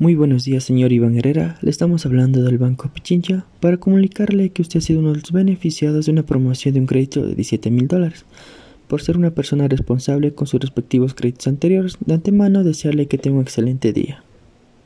Muy buenos días, señor Iván Herrera. Le estamos hablando del Banco Pichincha para comunicarle que usted ha sido uno de los beneficiados de una promoción de un crédito de 17 mil dólares. Por ser una persona responsable con sus respectivos créditos anteriores, de antemano desearle que tenga un excelente día.